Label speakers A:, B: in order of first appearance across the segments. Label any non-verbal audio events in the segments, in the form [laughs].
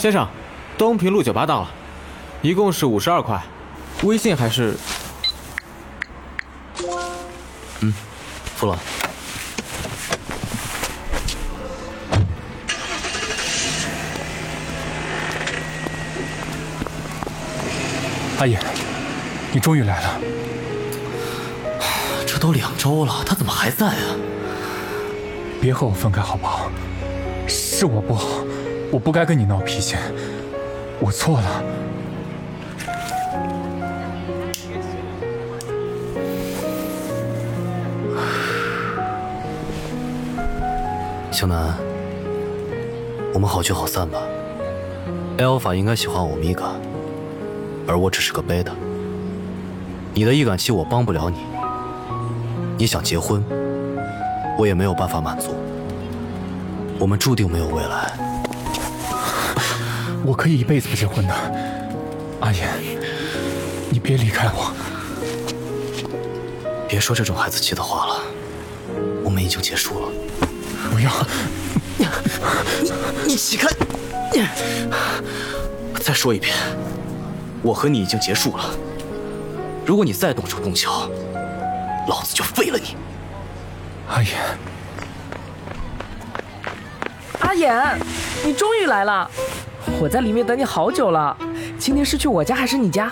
A: 先生，东平路酒吧到了，一共是五十二块，微信还是？
B: 嗯，付了。
C: 阿野，你终于来了。
B: 这都两周了，他怎么还在啊？
C: 别和我分开好不好？是我不好，我不该跟你闹脾气，我错了。
B: 小南，我们好聚好散吧。Alpha 应该喜欢欧米伽。而我只是个 Beta，你的易感期我帮不了你。你想结婚，我也没有办法满足。我们注定没有未来。
C: 我可以一辈子不结婚的，阿言，你别离开我。
B: 别说这种孩子气的话了，我们已经结束了。
C: 不要！
B: 你你起开！再说一遍。我和你已经结束了。如果你再动手动脚，老子就废了你。
C: 阿言，
D: 阿言，你终于来了！我在里面等你好久了。今天是去我家还是你家？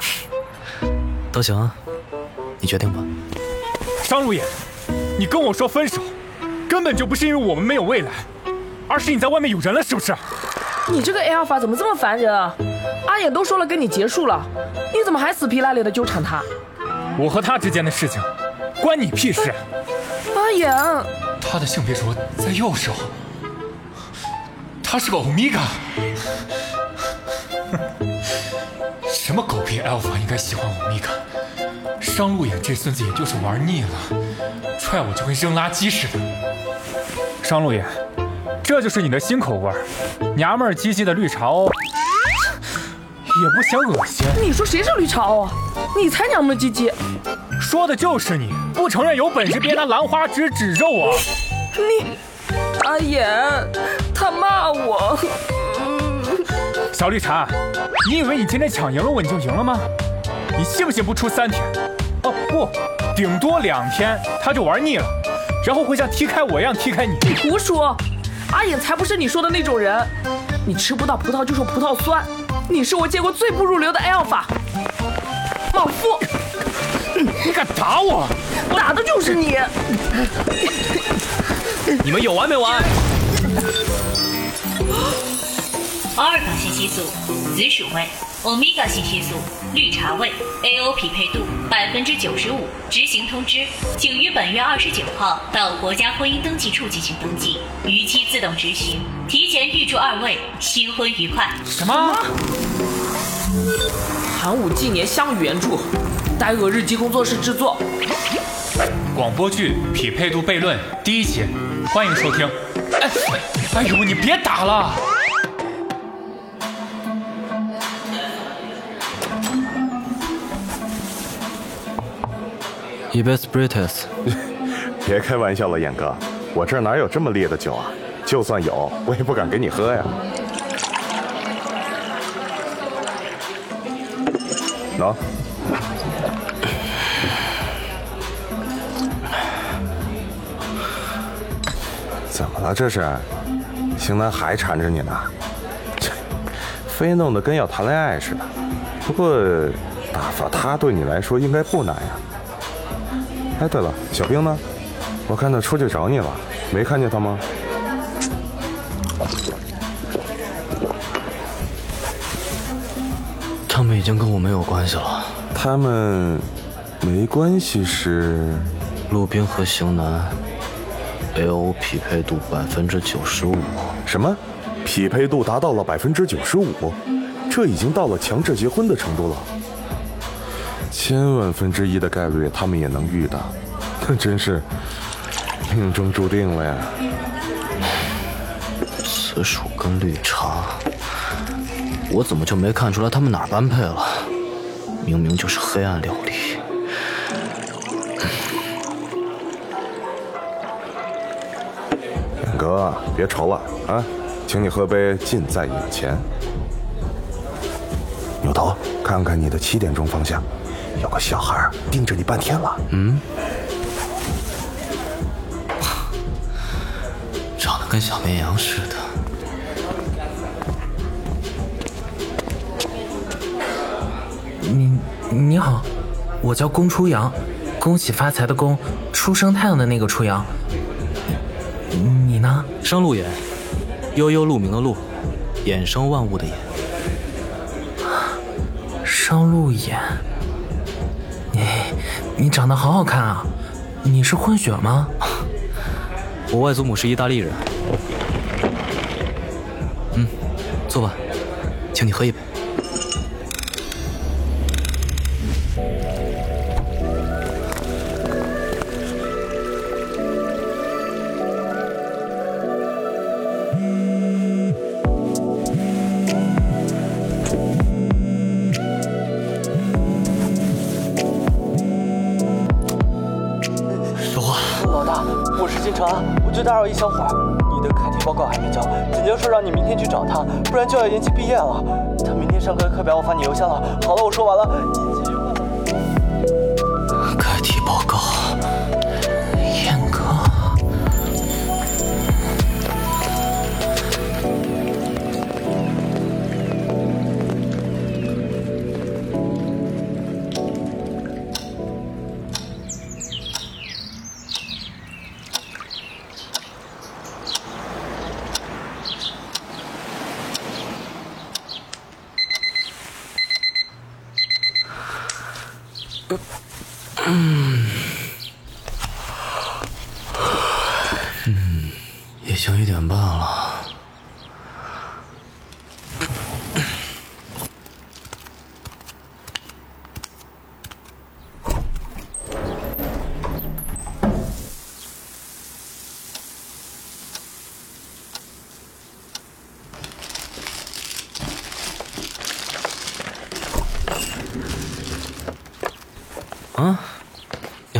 B: 都行啊，你决定吧。
C: 张如言，你跟我说分手，根本就不是因为我们没有未来，而是你在外面有人了，是不是？
D: 你这个 Alpha 怎么这么烦人啊？阿衍都说了跟你结束了，你怎么还死皮赖脸的纠缠他？
C: 我和他之间的事情关你屁事！
D: 阿衍，
C: 他的性别镯在右手，他是个欧米伽。什么狗屁 alpha 应该喜欢欧米伽？商路眼这孙子也就是玩腻了，踹我就跟扔垃圾似的。商路眼。这就是你的新口味，娘们儿唧唧的绿茶哦，也不嫌恶心。
D: 你说谁是绿茶哦？你才娘们儿唧唧。
C: 说的就是你，不承认有本事别拿兰花指指着我。
D: 你，阿言，他骂我。
C: 小绿茶，你以为你今天抢赢了我你就赢了吗？你信不信不出三天，哦不，顶多两天他就玩腻了，然后会像踢开我一样踢开你。
D: 你胡说。阿影才不是你说的那种人，你吃不到葡萄就说葡萄酸，你是我见过最不入流的 alpha，莽夫！
C: 你敢打我？
D: 打的就是你！
B: 你们有完没完？[laughs]
E: 阿尔法信息素，紫薯味。欧米伽信息素，绿茶味，A.O 匹配度百分之九十五。执行通知，请于本月二十九号到国家婚姻登记处进行登记，逾期自动执行。提前预祝二位新婚愉快。
C: 什么？
D: 寒武纪年项羽原著，呆鹅日记工作室制作。
C: 广播剧匹配度悖论第一集，欢迎收听。哎，哎呦，你别打了。
B: 你 best britus [laughs]
F: 别开玩笑了，眼哥，我这哪有这么烈的酒啊？就算有，我也不敢给你喝呀。喏，怎么了？这是，星南还缠着你呢？这，非弄得跟要谈恋爱似的。不过，打发他对你来说应该不难呀。哎，对了，小兵呢？我看他出去找你了，没看见他吗？
B: 他们已经跟我没有关系了。
F: 他们没关系是？
B: 陆冰和型男，L O 匹配度百分之九十五。
F: 什么？匹配度达到了百分之九十五？这已经到了强制结婚的程度了。千万分之一的概率，他们也能遇到，那 [laughs] 真是命中注定了呀！
B: 紫薯跟绿茶，我怎么就没看出来他们哪般配了？明明就是黑暗料理。[laughs]
F: 哥，别愁了啊，请你喝杯近在眼前。扭头看看你的七点钟方向，有个小孩盯着你半天了。
B: 嗯，长得跟小绵羊似的。
G: 你你好，我叫宫初阳，恭喜发财的宫，初升太阳的那个初阳。你呢？
B: 生路眼，悠悠鹿鸣的鹿，衍生万物的衍。
G: 生路眼，你你长得好好看啊！你是混血吗？
B: 我外祖母是意大利人。嗯，坐吧，请你喝一杯。
H: 一小会儿。你的开题报告还没交，简教授让你明天去找他，不然就要延期毕业了。他明天上课的课表我发你邮箱了。好了，我说完了，你继续换吧。
B: 开题报告，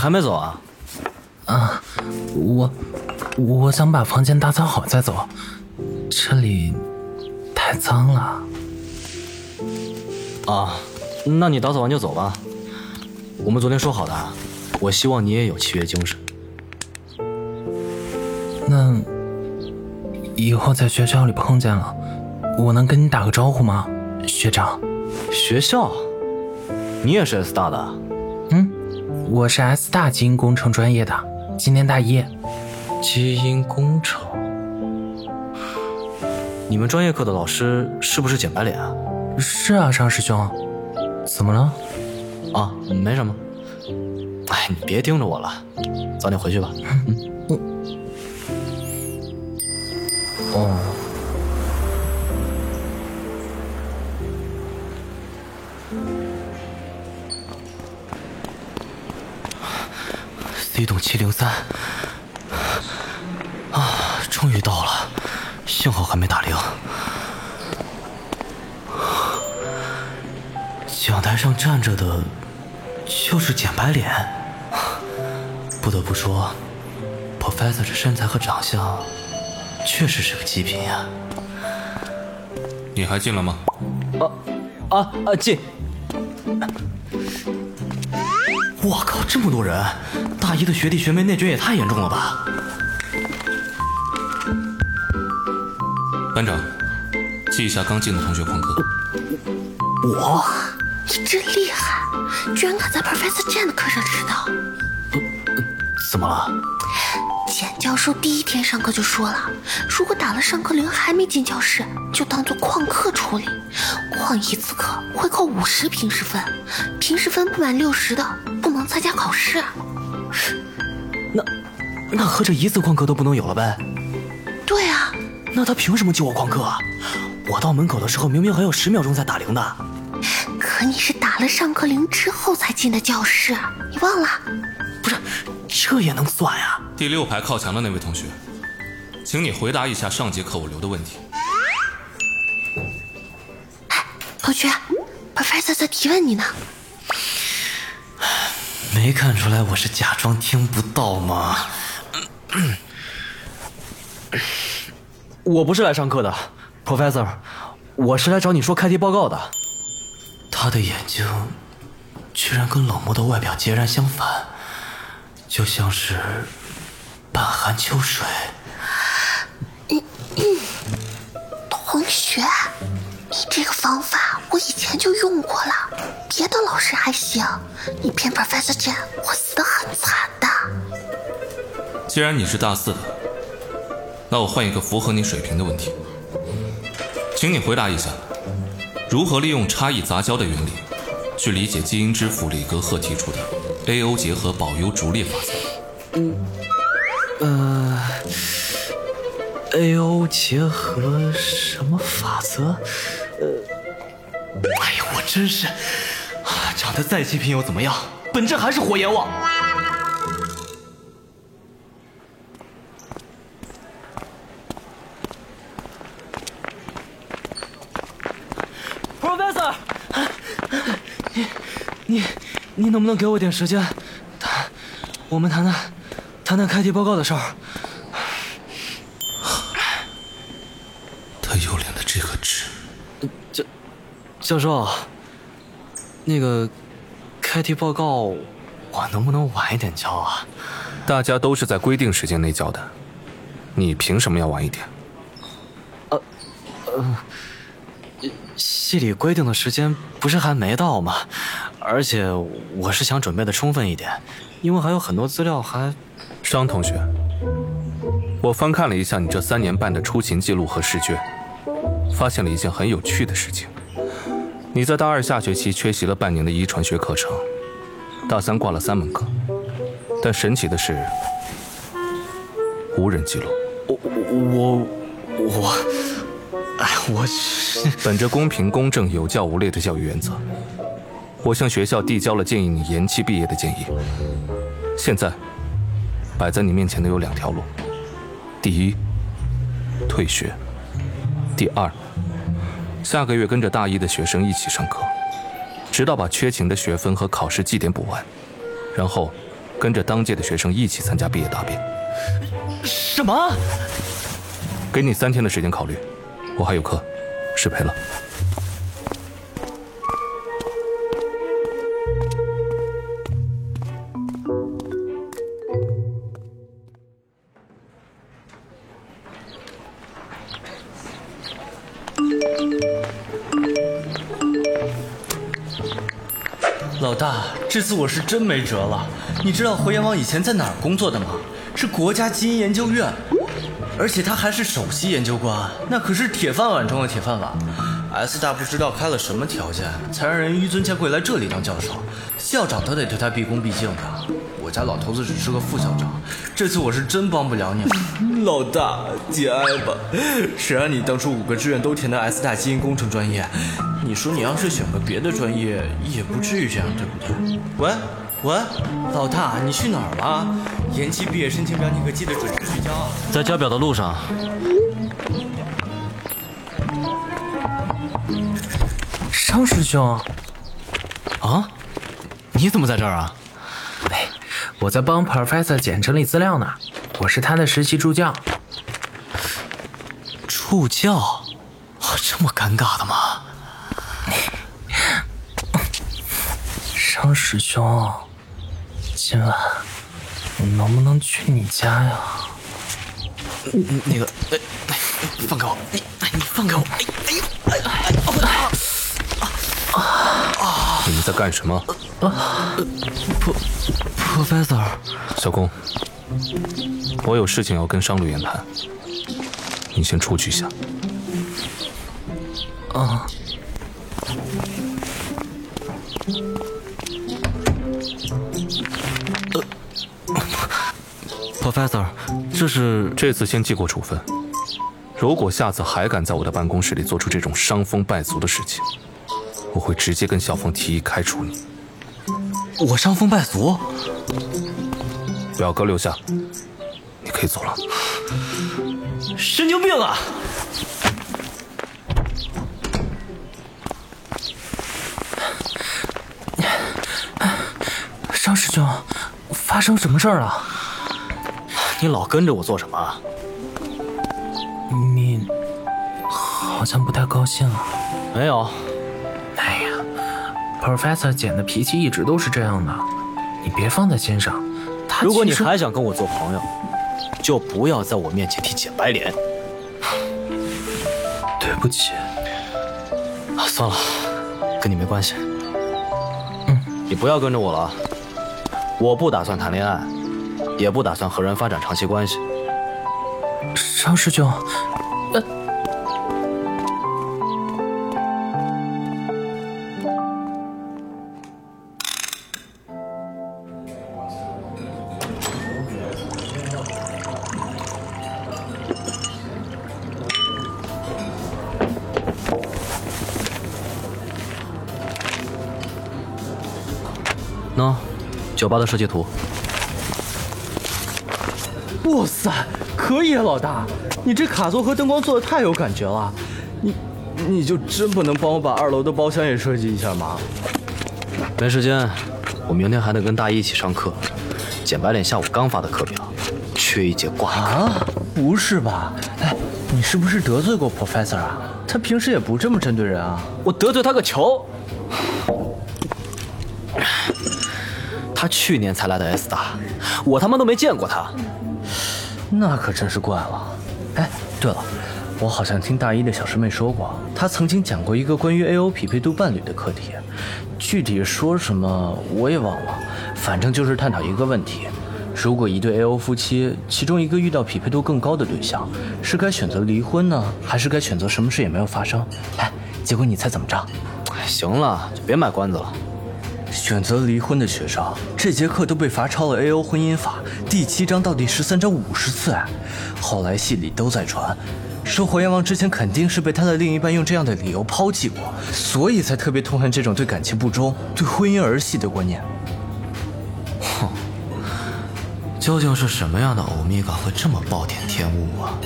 B: 还没走啊？
G: 啊，我我想把房间打扫好再走，这里太脏了。
B: 啊，那你打扫完就走吧。我们昨天说好的，我希望你也有契约精神。
G: 那以后在学校里碰见了，我能跟你打个招呼吗，学长？
B: 学校，你也是 S 大的？
G: 嗯，我是 S 大基因工程专业的，今年大一。
B: 基因工程？你们专业课的老师是不是简白脸啊？
G: 是啊，张师兄，怎么了？
B: 啊，没什么。哎，你别盯着我了，早点回去吧。嗯 [laughs] 哦零三。啊，终于到了，幸好还没打铃。讲台上站着的，就是简白脸。不得不说，Professor 这身材和长相，确实是个极品呀。
I: 你还进来吗？
B: 啊啊啊进！我靠，这么多人！大一的学弟学妹内卷也太严重了吧！
I: 班长，记一下刚进的同学旷课。
B: 我
J: 你真厉害，居然敢在 Professor Jan 的课上迟到。
B: 怎么了？
J: 简教授第一天上课就说了，如果打了上课铃还没进教室，就当做旷课处理。旷一次课会扣五十平时分，平时分不满六十的不能参加考试。
B: 那那合着一次旷课都不能有了呗？
J: 对啊，
B: 那他凭什么救我旷课啊？我到门口的时候明明还有十秒钟才打铃的。
J: 可你是打了上课铃之后才进的教室，你忘了？
B: 不是，这也能算呀？
I: 第六排靠墙的那位同学，请你回答一下上节课我留的问题。
J: 哎，同学，Professor 在提问你呢。
B: 没看出来我是假装听不到吗？[coughs] 我不是来上课的，Professor，我是来找你说开题报告的。他的眼睛居然跟冷漠的外表截然相反，就像是半含秋水。[coughs]
J: 同学，你这个方法我以前就用过了，别的老师还行，你偏 Professor Chen 会死得很惨的。
I: 既然你是大四的，那我换一个符合你水平的问题，请你回答一下，如何利用差异杂交的原理，去理解基因之父李格赫提出的 A-O 结合保优逐劣法则？
B: 呃，A-O 结合什么法则？呃，哎呀，我真是，长得再极品又怎么样？本质还是火焰王。
H: Professor，你你你能不能给我点时间？谈，我们谈谈谈谈开题报告的事儿。
I: 他有脸的这个纸，
B: 教教授，那个开题报告，我能不能晚一点交啊？
I: 大家都是在规定时间内交的，你凭什么要晚一点？
B: 呃，呃系里规定的时间不是还没到吗？而且我是想准备的充分一点，因为还有很多资料还……
I: 商同学，我翻看了一下你这三年半的出勤记录和试卷，发现了一件很有趣的事情。你在大二下学期缺席了半年的遗传学课程，大三挂了三门课，但神奇的是，无人记录。
B: 我我我，哎，我是
I: 本着公平、公正、有教无类的教育原则，我向学校递交了建议你延期毕业的建议。现在，摆在你面前的有两条路：第一，退学；第二，下个月跟着大一的学生一起上课，直到把缺勤的学分和考试绩点补完，然后跟着当届的学生一起参加毕业答辩。
B: 什么？
I: 给你三天的时间考虑，我还有课，失陪了。
H: 这次我是真没辙了。你知道火焰王以前在哪儿工作的吗？是国家基因研究院，而且他还是首席研究官，那可是铁饭碗中的铁饭碗。S 大不知道开了什么条件，才让人纡尊降贵来这里当教授，校长都得对他毕恭毕敬的。我家老头子只是个副校长，这次我是真帮不了你了。[laughs] 老大，节哀吧。谁让你当初五个志愿都填的 S 大基因工程专业？你说你要是选个别的专业，也不至于这样，对不对？喂喂，老大，你去哪儿了？延期毕业申请表你可记得准时去交啊。
B: 在交表的路上。
G: 商师兄，
B: 啊，你怎么在这儿啊？
G: 哎，我在帮 Professor 捡整理资料呢，我是他的实习助教。
B: 助教？这么尴尬的吗？
G: 商师兄，今晚我能不能去你家呀？
B: 那个，哎，放开我！你，你放开我！哎哎哎哎！
I: 你们在干什么？
B: 啊，Professor，
I: 小龚，我有事情要跟商旅言谈，你先出去一下。
G: 啊。
B: ，Professor，这是
I: 这次先记过处分。如果下次还敢在我的办公室里做出这种伤风败俗的事情，我会直接跟校方提议开除你。
B: 我伤风败俗？
I: 表哥留下，你可以走了。
H: 神经病啊！
G: 商师兄，发生什么事儿了？
B: 你老跟着我做什么？
G: 你好像不太高兴啊。
B: 没有。
G: 哎呀，Professor 简的脾气一直都是这样的，你别放在心上。他
B: 如果你还想跟我做朋友，就不要在我面前提简白脸。[sighs]
G: 对不起，
B: 啊，算了，跟你没关系。嗯，你不要跟着我了。我不打算谈恋爱，也不打算和人发展长期关系。
G: 张师兄，呃，
B: 喏，酒吧的设计图。
H: 哇塞，可以啊，老大，你这卡座和灯光做的太有感觉了。你，你就真不能帮我把二楼的包厢也设计一下吗？
B: 没时间，我明天还得跟大一一起上课。简白脸下午刚发的课表，缺一节挂。
H: 啊，不是吧？哎，你是不是得罪过 Professor 啊？他平时也不这么针对人啊。
B: 我得罪他个球！他去年才来的 S 大，我他妈都没见过他。
H: 那可真是怪了。哎，对了，我好像听大一的小师妹说过，她曾经讲过一个关于 AO 匹配度伴侣的课题，具体说什么我也忘了，反正就是探讨一个问题：如果一对 AO 夫妻其中一个遇到匹配度更高的对象，是该选择离婚呢，还是该选择什么事也没有发生？哎，结果你猜怎么着？
B: 行了，就别卖关子了。
H: 选择离婚的学生，这节课都被罚抄了《A.O. 婚姻法》第七章到第十三章五十次哎。后来戏里都在传，说火焰王之前肯定是被他的另一半用这样的理由抛弃过，所以才特别痛恨这种对感情不忠、对婚姻儿戏的观念。
B: 哼，[laughs] 究竟是什么样的欧米伽会这么暴殄天物啊？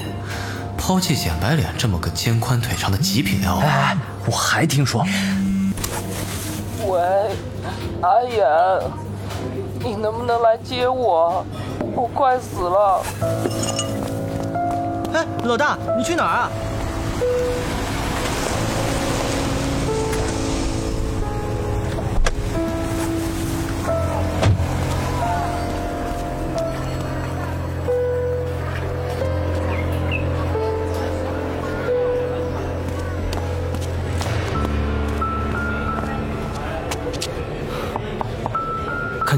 B: 抛弃简白脸这么个肩宽腿长的极品 L。
H: 哎，我还听说。
D: 喂，阿衍，你能不能来接我？我快死了！
H: 哎，老大，你去哪儿啊？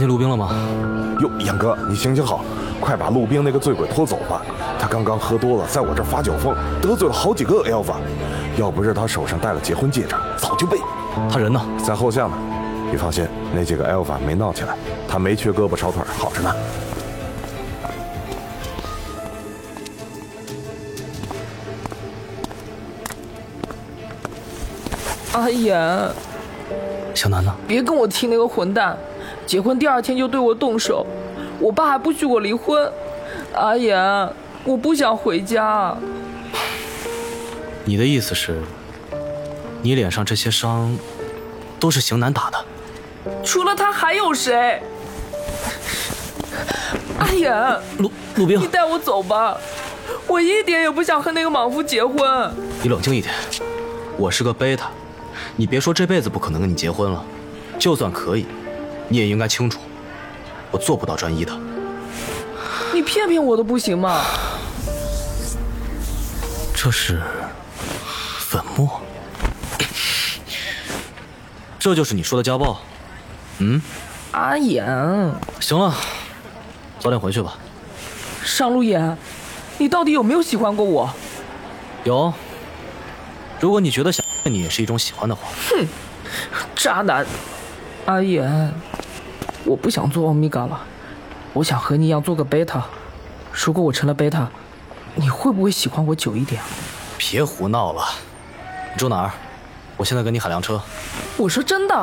B: 见陆冰了吗？
F: 哟，杨哥，你行行好，快把陆冰那个醉鬼拖走吧。他刚刚喝多了，在我这儿发酒疯，得罪了好几个 Alpha。要不是他手上戴了结婚戒指，早就被……
B: 他人呢？
F: 在后巷呢。你放心，那几个 Alpha 没闹起来，他没缺胳膊少腿，好着呢。
D: 阿言，
B: 小南呢？
D: 别跟我提那个混蛋，结婚第二天就对我动手，我爸还不许我离婚。阿言，我不想回家。
B: 你的意思是，你脸上这些伤，都是邢南打的？
D: 除了他还有谁？阿言，
B: 陆陆冰，
D: 你带我走吧，我一点也不想和那个莽夫结婚。
B: 你冷静一点，我是个贝塔，你别说这辈子不可能跟你结婚了，就算可以，你也应该清楚，我做不到专一的。
D: 你骗骗我都不行吗？
B: 这是粉末，这就是你说的家暴？嗯，
D: 阿言，
B: 行了，早点回去吧。
D: 上路言，你到底有没有喜欢过我？
B: 有。如果你觉得想你也是一种喜欢的话，
D: 哼，渣男！阿言，我不想做欧米伽了，我想和你一样做个贝塔。如果我成了贝塔，你会不会喜欢我久一点？
B: 别胡闹了，你住哪儿？我现在给你喊辆车。
D: 我说真的，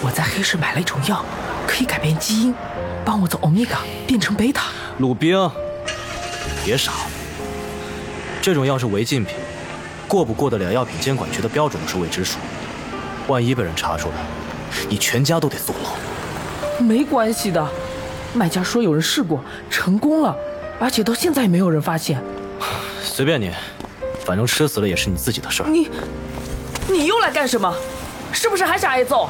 D: 我在黑市买了一种药，可以改变基因，帮我从欧米伽变成贝塔。
B: 鲁冰，别傻了，这种药是违禁品，过不过得了药品监管局的标准都是未知数。万一被人查出来，你全家都得坐牢。
D: 没关系的，卖家说有人试过，成功了，而且到现在也没有人发现。
B: 随便你，反正吃死了也是你自己的事儿。
D: 你，你又来干什么？是不是还想挨揍？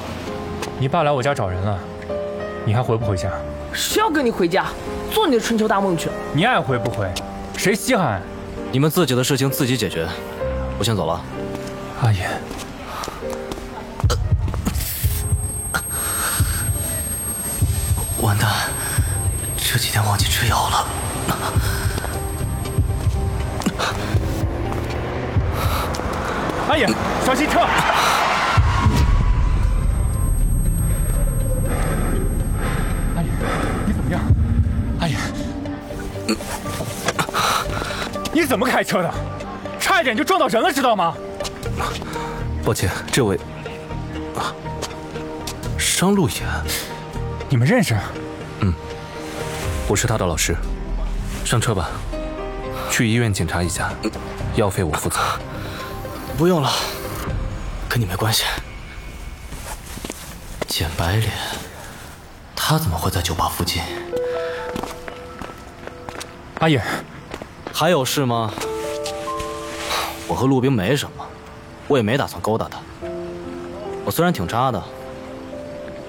C: 你爸来我家找人了，你还回不回家？
D: 谁要跟你回家？做你的春秋大梦去。
C: 你爱回不回，谁稀罕？
B: 你们自己的事情自己解决，我先走了。
C: 阿言，
B: 完蛋，这几天忘记吃药了。
C: 阿言，小心车！阿言，你怎么样？阿言，你怎么开车的？差一点就撞到人了，知道吗？
I: 抱歉，这位啊，商路言，
C: 你们认识？
I: 嗯，我是他的老师。上车吧，去医院检查一下，药费我负责。
B: 不用了，跟你没关系。简白脸，他怎么会在酒吧附近？
C: 阿影，
B: 还有事吗？我和陆冰没什么，我也没打算勾搭他。我虽然挺渣的，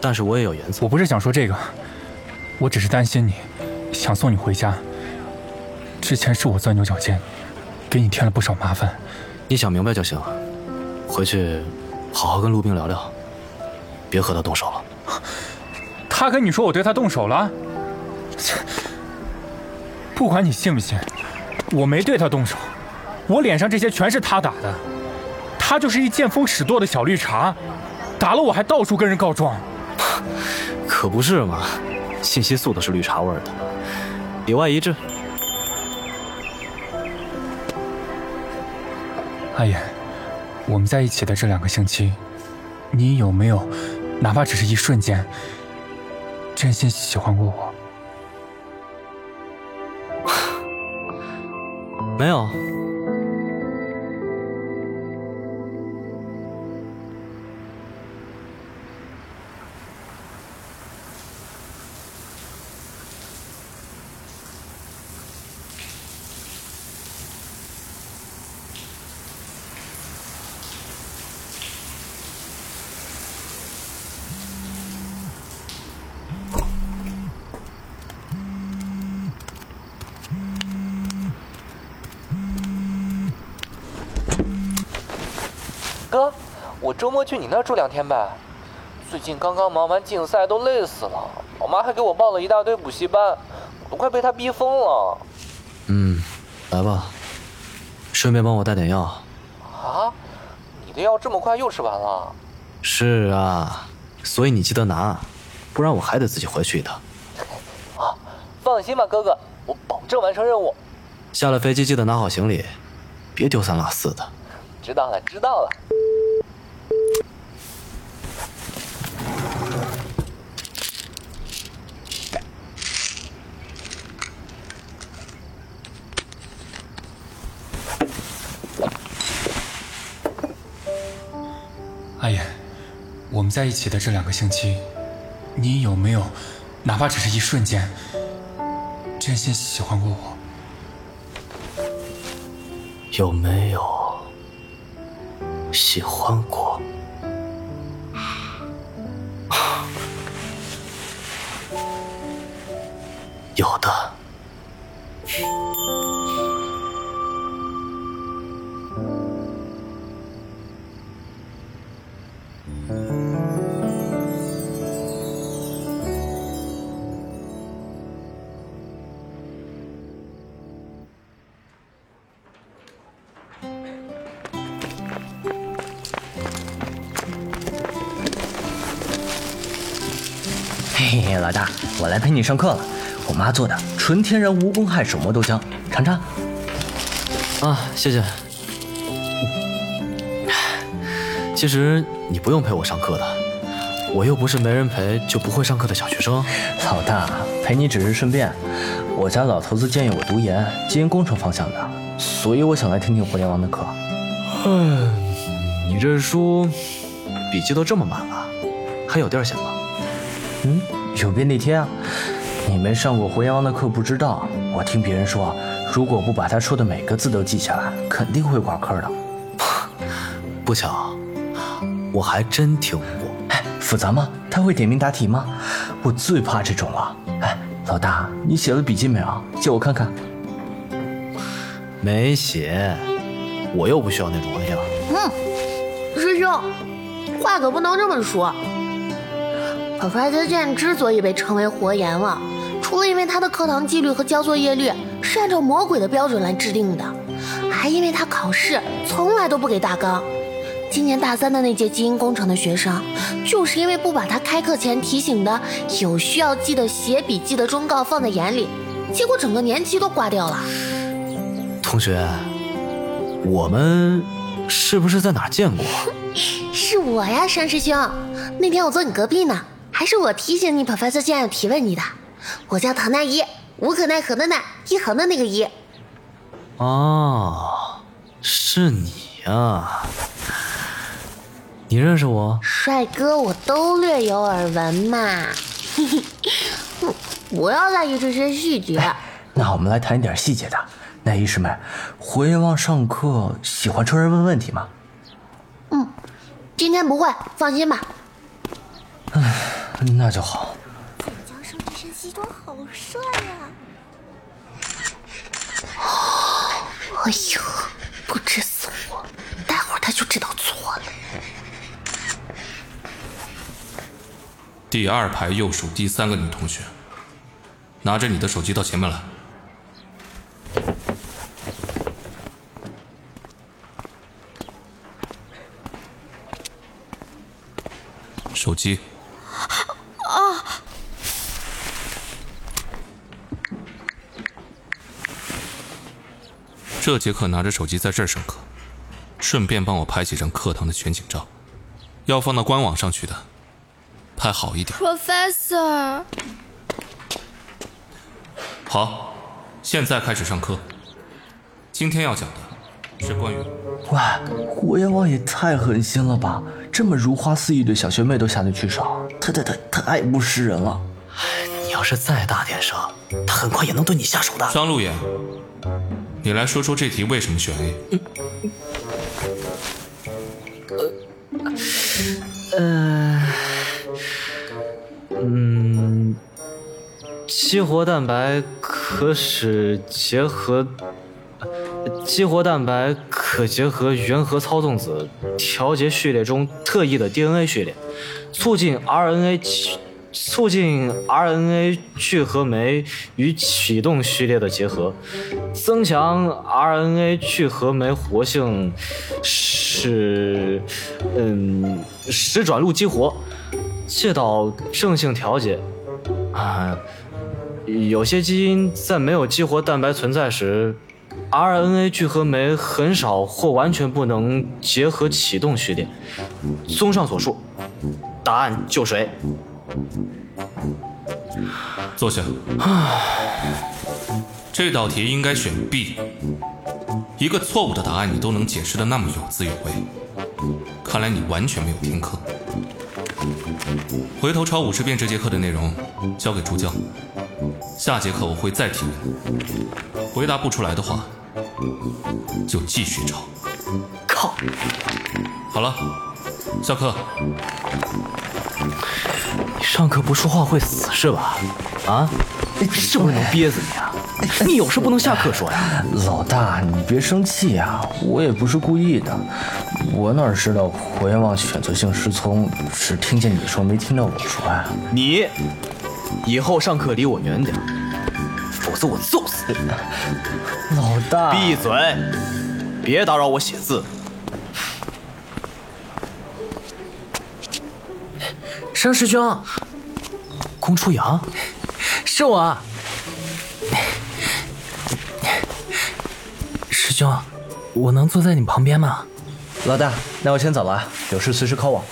B: 但是我也有原则。
C: 我不是想说这个，我只是担心你，想送你回家。之前是我钻牛角尖，给你添了不少麻烦。
B: 你想明白就行，回去好好跟陆冰聊聊，别和他动手了。[laughs]
C: 他跟你说我对他动手了？[laughs] 不管你信不信，我没对他动手，我脸上这些全是他打的。他就是一见风使舵的小绿茶，打了我还到处跟人告状。
B: 可不是嘛，信息素都是绿茶味的，里外一致。
C: 阿言，我们在一起的这两个星期，你有没有，哪怕只是一瞬间，真心喜欢过我？[laughs]
B: 没有。
K: 哥，我周末去你那儿住两天呗。最近刚刚忙完竞赛，都累死了。我妈还给我报了一大堆补习班，我都快被她逼疯了。
B: 嗯，来吧，顺便帮我带点药。
K: 啊？你的药这么快又吃完了？
B: 是啊，所以你记得拿，不然我还得自己回去一趟。[laughs]
K: 啊，放心吧，哥哥，我保证完成任务。
B: 下了飞机记得拿好行李，别丢三落四的。
K: 知道了，知道了。
C: 阿言，我们在一起的这两个星期，你有没有，哪怕只是一瞬间，真心喜欢过我？
B: 有没有喜欢过？有的。
H: 来陪你上课了。我妈做的纯天然无公害手磨豆浆，尝尝。
B: 啊，谢谢。其实你不用陪我上课的，我又不是没人陪就不会上课的小学生。
H: 老大，陪你只是顺便。我家老头子建议我读研，基因工程方向的，所以我想来听听互联网的课。
B: 嗯，你这书笔记都这么满了，还有地儿写吗？
H: 嗯，有便利贴啊。你没上过胡彦王的课不知道，我听别人说，如果不把他说的每个字都记下来，肯定会挂科的。[laughs]
B: 不巧，我还真听过。
H: 哎，复杂吗？他会点名答题吗？我最怕这种了。哎，老大，你写了笔记没有？借我看看。
B: 没写，我又不需要那种玩意儿。
J: 嗯，师兄，话可不能这么说。Professor 剑之所以被称为活阎王，除了因为他的课堂纪律和交作业率是按照魔鬼的标准来制定的，还因为他考试从来都不给大纲。今年大三的那届基因工程的学生，就是因为不把他开课前提醒的有需要记得写笔记的忠告放在眼里，结果整个年级都挂掉了。
B: 同学，我们是不是在哪儿见过？[laughs]
J: 是我呀，山师兄。那天我坐你隔壁呢，还是我提醒你 Professor 提问你的。我叫唐奈一，无可奈何的奈，一横的那个一。
B: 哦，是你啊！你认识我？
J: 帅哥，我都略有耳闻嘛。[laughs] 不要在意这些细节。[laughs]
H: 那我们来谈一点细节的。奈一师妹，活阎王上课喜欢抽人问问题吗？
J: 嗯，今天不会，放心吧。
H: 唉，那就好。
J: 西装好帅呀！哎呦，不知死活，待会儿他就知道错了。
I: 第二排右数第三个女同学，拿着你的手机到前面来。手机。这节课拿着手机在这儿上课，顺便帮我拍几张课堂的全景照，要放到官网上去的，拍好一点。
J: Professor，
I: 好，现在开始上课。今天要讲的是关于……
H: 喂，活阎王也太狠心了吧！这么如花似玉的小学妹都下得去手，太太太太不识人了。
B: 你要是再大点声，他很快也能对你下手的。
I: 张路言，你来说说这题为什么选 A？
B: 呃，嗯，激活蛋白可使结合，激活蛋白可结合原核操纵子，调节序列中特异的 DNA 序列，促进 RNA 起促进 RNA 聚合酶与启动序列的结合，增强 RNA 聚合酶活性，使嗯使转录激活，介导正性调节。啊，有些基因在没有激活蛋白存在时，RNA 聚合酶很少或完全不能结合启动序列。综上所述，答案就是。
I: 坐下。这道题应该选 B。一个错误的答案你都能解释的那么有滋有味，看来你完全没有听课。回头抄五十遍这节课的内容，交给助教。下节课我会再提问，回答不出来的话，就继续抄。
B: 靠！
I: 好了，下课。
B: 你上课不说话会死是吧？啊？是不是能憋死你啊？你有事不能下课说呀？
H: 老大，你别生气呀，我也不是故意的。我哪知道活阎王选择性失聪，只听见你说，没听到我说呀。
B: 你以后上课离我远点，否则我揍死你！
H: 老大，
B: 闭嘴，别打扰我写字。
G: 商师兄，
B: 宫初阳，
G: 是我。师兄，我能坐在你旁边吗？
H: 老大，那我先走了，有事随时 call 我。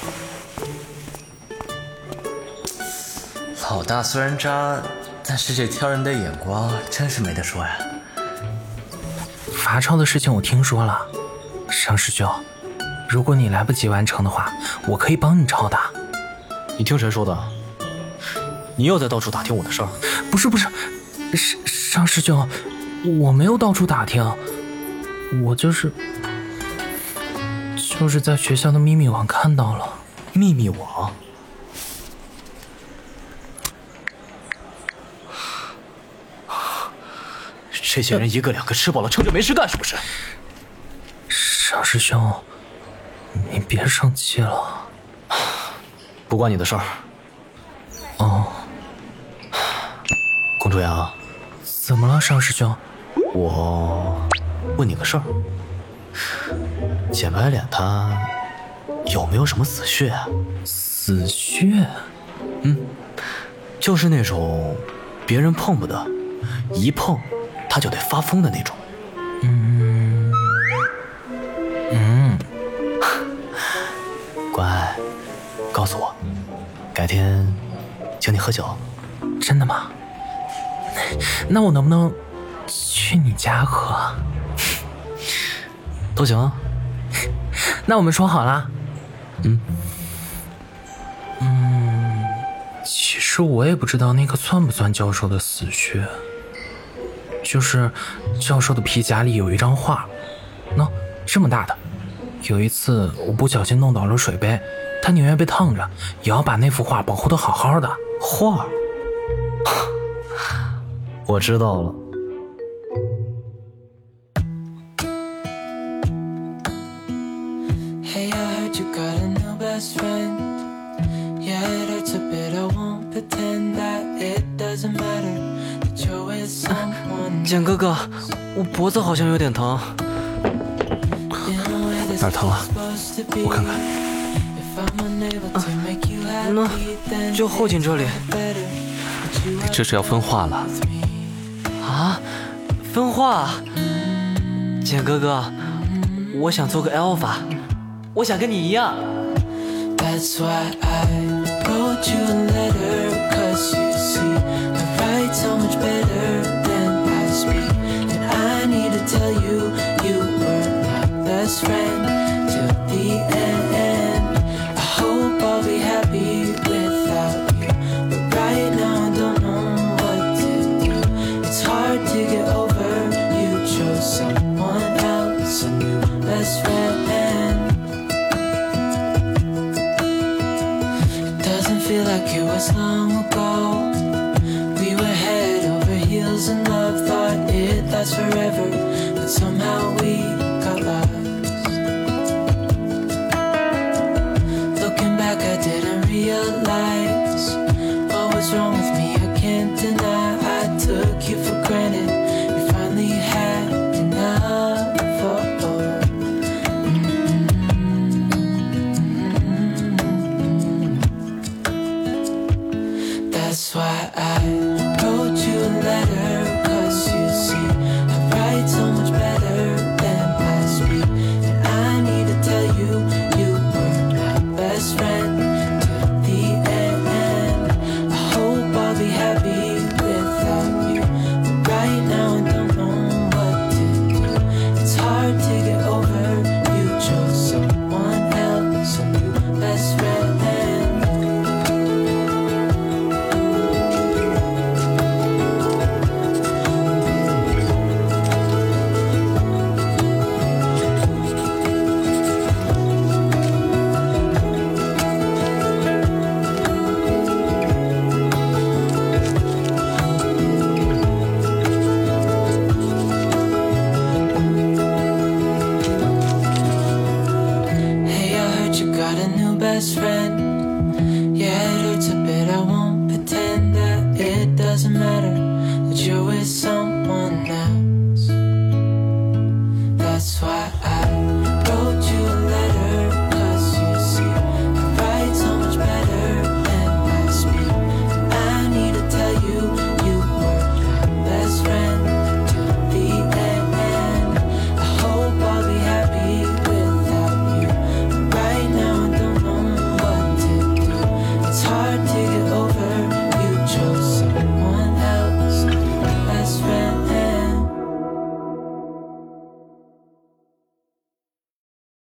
H: 老大虽然渣，但是这挑人的眼光真是没得说呀。
G: 罚抄的事情我听说了，商师兄，如果你来不及完成的话，我可以帮你抄的。
B: 你听谁说的？你又在到处打听我的事儿？
G: 不是不是，商商师兄，我没有到处打听，我就是就是在学校的秘密网看到了。
B: 秘密网？[sighs] 这些人一个两个吃饱了撑着没事干，是不是？
G: 沙师兄，你别生气了，
B: 不关你的事儿。
G: 哦，
B: 公主阳，
G: 怎么了，尚师兄？
B: 我问你个事儿，简白脸他有没有什么死穴啊？
G: 死穴？
B: 嗯，就是那种别人碰不得，一碰他就得发疯的那种。改天请你喝酒。
G: 真的吗？[laughs] 那我能不能去你家喝？[laughs]
B: 都行。[laughs]
G: 那我们说好了。
B: 嗯
G: 嗯，其实我也不知道那个算不算教授的死穴。就是教授的皮夹里有一张画，喏，这么大的。有一次我不小心弄倒了水杯，他宁愿被烫着，也要把那幅画保护的好好的。
B: 画，[laughs] 我知道了。简 [laughs] 哥哥，我脖子好像有点疼，[laughs] 哪儿疼了、我看看。那就后颈这里。
I: 这是要分化了？
B: 啊，分化？简哥哥，我想做个 alpha，我想跟你一样。
L: That's why I wrote you a letter. Cause you see, I write so much better than I speak. And I need to tell you, you were my best friend till the end. Feel like it was long ago. We were head over heels in love, thought it lasts forever,